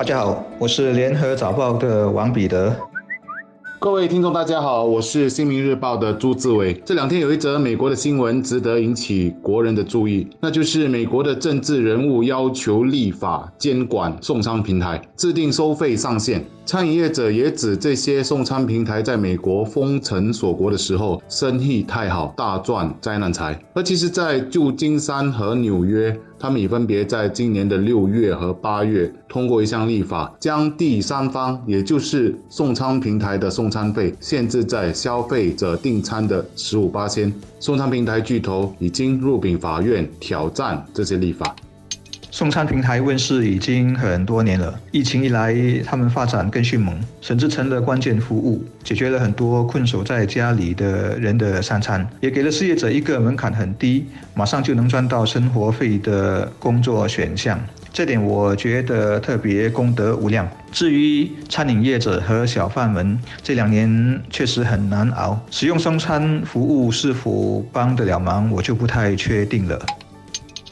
大家好，我是联合早报的王彼得。各位听众，大家好，我是新民日报的朱志伟。这两天有一则美国的新闻值得引起国人的注意，那就是美国的政治人物要求立法监管送餐平台，制定收费上限。餐饮业者也指这些送餐平台在美国封城锁国的时候，生意太好，大赚灾难财。而其实，在旧金山和纽约。他们已分别在今年的六月和八月通过一项立法，将第三方，也就是送餐平台的送餐费限制在消费者订餐的十五八千。送餐平台巨头已经入禀法院挑战这些立法。送餐平台问世已经很多年了，疫情一来，他们发展更迅猛，甚至成了关键服务，解决了很多困守在家里的人的三餐，也给了失业者一个门槛很低，马上就能赚到生活费的工作选项。这点我觉得特别功德无量。至于餐饮业者和小贩们，这两年确实很难熬，使用送餐服务是否帮得了忙，我就不太确定了。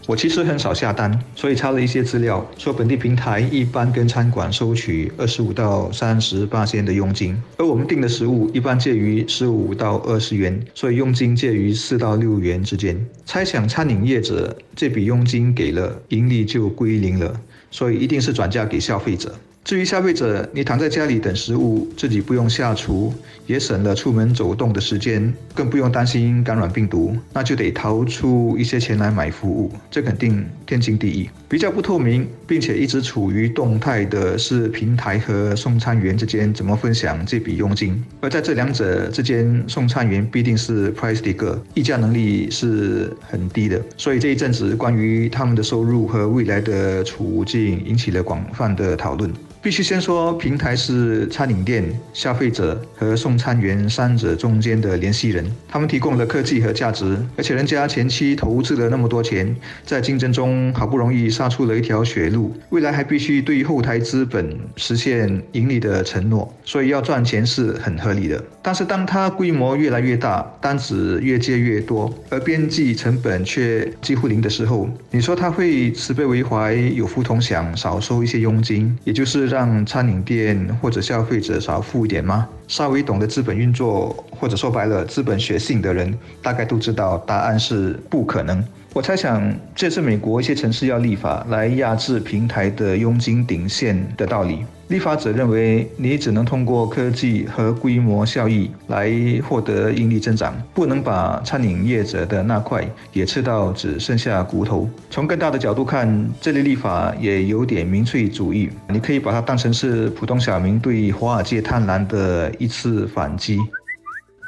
我其实很少下单，所以查了一些资料，说本地平台一般跟餐馆收取二十五到三十八仙的佣金，而我们订的食物一般介于十五到二十元，所以佣金介于四到六元之间。猜想餐饮业者这笔佣金给了，盈利就归零了，所以一定是转嫁给消费者。至于消费者，你躺在家里等食物，自己不用下厨，也省了出门走动的时间，更不用担心感染病毒，那就得掏出一些钱来买服务，这肯定天经地义。比较不透明，并且一直处于动态的是平台和送餐员之间怎么分享这笔佣金，而在这两者之间，送餐员必定是 price Tag，议价能力是很低的，所以这一阵子关于他们的收入和未来的处境引起了广泛的讨论。必须先说，平台是餐饮店、消费者和送餐员三者中间的联系人，他们提供了科技和价值，而且人家前期投资了那么多钱，在竞争中好不容易杀出了一条血路，未来还必须对后台资本实现盈利的承诺，所以要赚钱是很合理的。但是当它规模越来越大，单子越接越多，而边际成本却几乎零的时候，你说他会慈悲为怀、有福同享，少收一些佣金，也就是。让餐饮店或者消费者少付一点吗？稍微懂得资本运作，或者说白了资本学性的人，大概都知道答案是不可能。我猜想，这是美国一些城市要立法来压制平台的佣金顶线的道理。立法者认为，你只能通过科技和规模效益来获得盈利增长，不能把餐饮业者的那块也吃到只剩下骨头。从更大的角度看，这类立法也有点民粹主义。你可以把它当成是普通小民对华尔街贪婪的一次反击。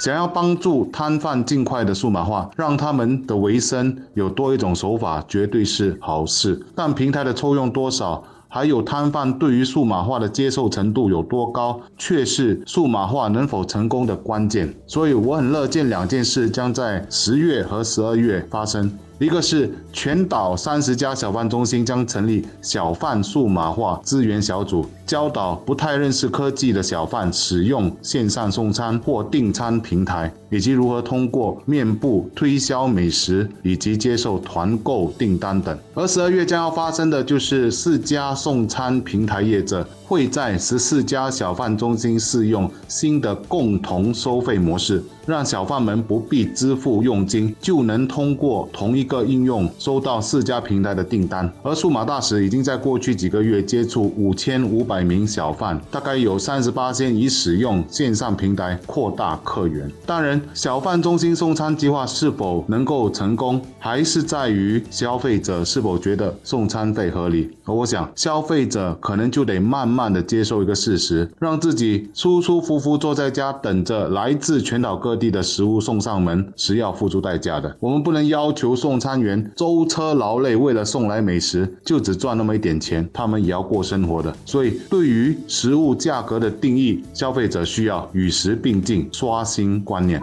想要帮助摊贩尽快的数码化，让他们的维生有多一种手法，绝对是好事。但平台的抽用多少，还有摊贩对于数码化的接受程度有多高，却是数码化能否成功的关键。所以，我很乐见两件事将在十月和十二月发生。一个是全岛三十家小贩中心将成立小贩数码化资源小组，教导不太认识科技的小贩使用线上送餐或订餐平台，以及如何通过面部推销美食以及接受团购订单等。而十二月将要发生的就是四家送餐平台业者会在十四家小贩中心试用新的共同收费模式。让小贩们不必支付佣金，就能通过同一个应用收到四家平台的订单。而数码大使已经在过去几个月接触五千五百名小贩，大概有三十八间已使用线上平台扩大客源。当然，小贩中心送餐计划是否能够成功，还是在于消费者是否觉得送餐费合理。而我想，消费者可能就得慢慢慢的接受一个事实，让自己舒舒服服坐在家，等着来自全岛各。地的食物送上门是要付出代价的，我们不能要求送餐员舟车劳累，为了送来美食就只赚那么一点钱，他们也要过生活的。所以，对于食物价格的定义，消费者需要与时并进，刷新观念。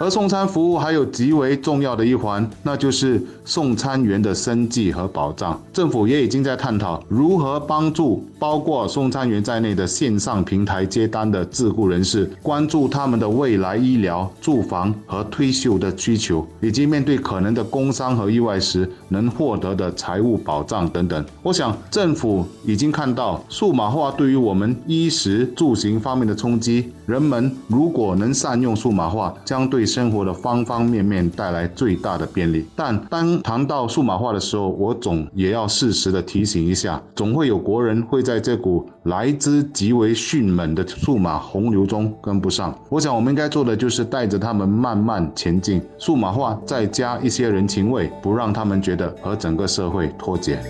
而送餐服务还有极为重要的一环，那就是送餐员的生计和保障。政府也已经在探讨如何帮助包括送餐员在内的线上平台接单的自雇人士，关注他们的未来医疗、住房和退休的需求，以及面对可能的工伤和意外时能获得的财务保障等等。我想，政府已经看到数码化对于我们衣食住行方面的冲击，人们如果能善用数码化，将对生活的方方面面带来最大的便利。但当谈到数码化的时候，我总也要适时的提醒一下，总会有国人会在这股来之极为迅猛的数码洪流中跟不上。我想我们应该做的就是带着他们慢慢前进，数码化再加一些人情味，不让他们觉得和整个社会脱节。